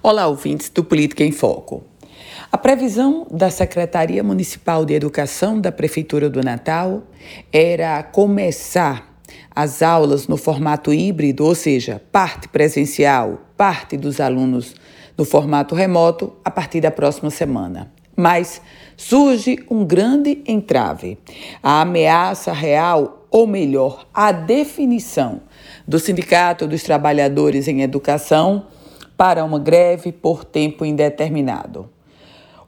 Olá, ouvintes do Política em Foco. A previsão da Secretaria Municipal de Educação da Prefeitura do Natal era começar as aulas no formato híbrido, ou seja, parte presencial, parte dos alunos no formato remoto, a partir da próxima semana. Mas surge um grande entrave. A ameaça real, ou melhor, a definição do Sindicato dos Trabalhadores em Educação para uma greve por tempo indeterminado.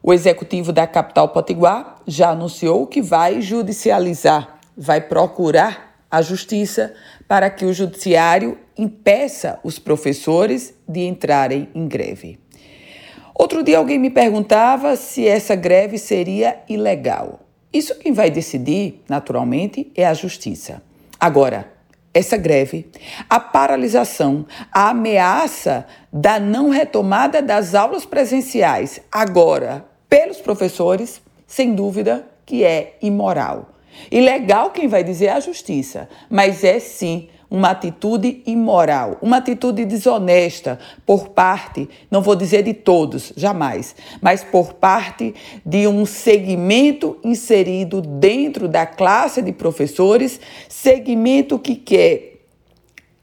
O executivo da capital potiguar já anunciou que vai judicializar, vai procurar a justiça para que o judiciário impeça os professores de entrarem em greve. Outro dia alguém me perguntava se essa greve seria ilegal. Isso quem vai decidir, naturalmente, é a justiça. Agora, essa greve, a paralisação, a ameaça da não retomada das aulas presenciais, agora pelos professores, sem dúvida que é imoral. Ilegal quem vai dizer é a justiça, mas é sim uma atitude imoral, uma atitude desonesta por parte, não vou dizer de todos, jamais, mas por parte de um segmento inserido dentro da classe de professores, segmento que quer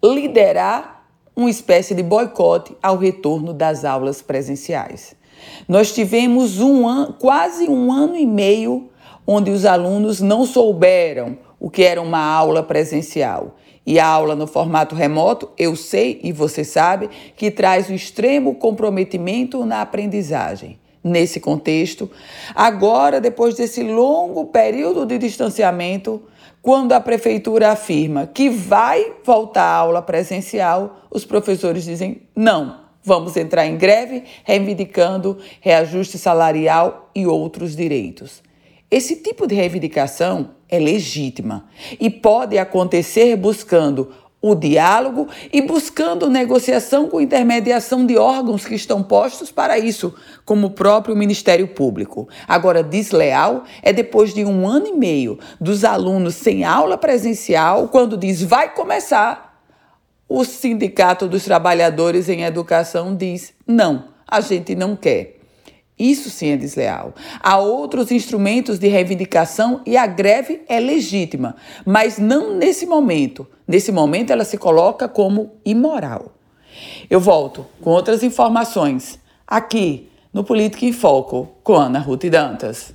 liderar uma espécie de boicote ao retorno das aulas presenciais. Nós tivemos um ano, quase um ano e meio onde os alunos não souberam o que era uma aula presencial. E a aula no formato remoto, eu sei e você sabe, que traz o extremo comprometimento na aprendizagem. Nesse contexto, agora, depois desse longo período de distanciamento, quando a prefeitura afirma que vai voltar à aula presencial, os professores dizem não, vamos entrar em greve, reivindicando reajuste salarial e outros direitos. Esse tipo de reivindicação é legítima e pode acontecer buscando o diálogo e buscando negociação com intermediação de órgãos que estão postos para isso, como o próprio Ministério Público. Agora, desleal é depois de um ano e meio dos alunos sem aula presencial, quando diz vai começar, o Sindicato dos Trabalhadores em Educação diz não, a gente não quer. Isso sim é desleal. Há outros instrumentos de reivindicação e a greve é legítima, mas não nesse momento. Nesse momento ela se coloca como imoral. Eu volto com outras informações aqui no Política em Foco com Ana Ruth Dantas.